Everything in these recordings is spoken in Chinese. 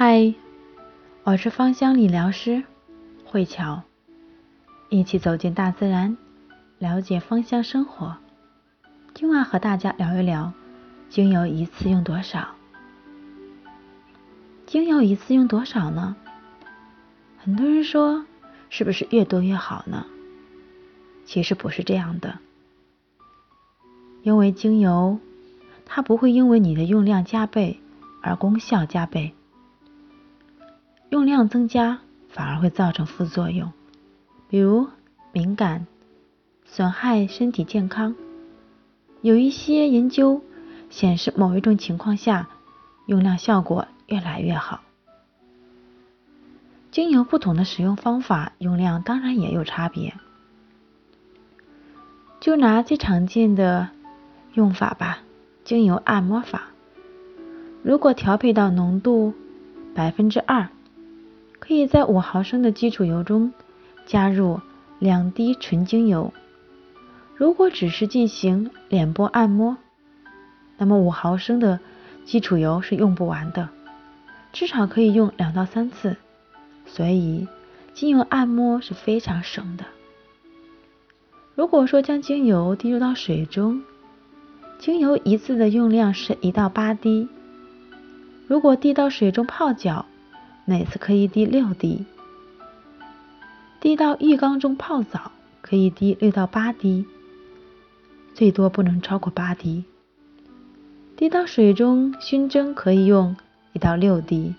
嗨，我是芳香理疗师慧乔，一起走进大自然，了解芳香生活。今晚和大家聊一聊，精油一次用多少？精油一次用多少呢？很多人说，是不是越多越好呢？其实不是这样的，因为精油它不会因为你的用量加倍而功效加倍。用量增加反而会造成副作用，比如敏感、损害身体健康。有一些研究显示，某一种情况下用量效果越来越好。精油不同的使用方法，用量当然也有差别。就拿最常见的用法吧，精油按摩法。如果调配到浓度百分之二。可以在五毫升的基础油中加入两滴纯精油。如果只是进行脸部按摩，那么五毫升的基础油是用不完的，至少可以用两到三次。所以精油按摩是非常省的。如果说将精油滴入到水中，精油一次的用量是一到八滴。如果滴到水中泡脚，每次可以滴六滴，滴到浴缸中泡澡可以滴六到八滴，最多不能超过八滴。滴到水中熏蒸可以用一到六滴，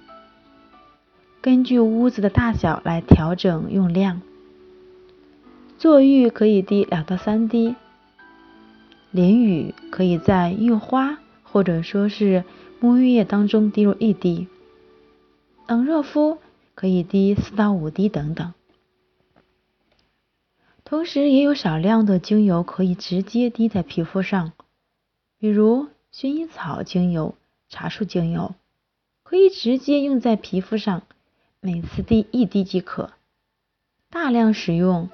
根据屋子的大小来调整用量。坐浴可以滴两到三滴，淋浴可以在浴花或者说是沐浴液当中滴入一滴。冷热敷可以滴四到五滴等等，同时也有少量的精油可以直接滴在皮肤上，比如薰衣草精油、茶树精油，可以直接用在皮肤上，每次滴一滴即可。大量使用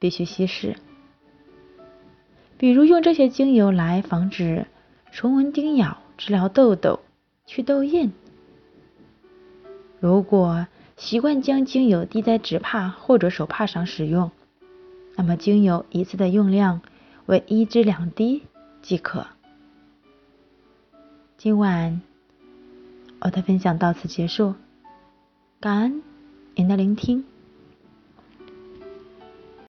必须稀释，比如用这些精油来防止虫蚊叮咬、治疗痘痘、祛痘印。如果习惯将精油滴在指帕或者手帕上使用，那么精油一次的用量为一至两滴即可。今晚我的分享到此结束，感恩您的聆听。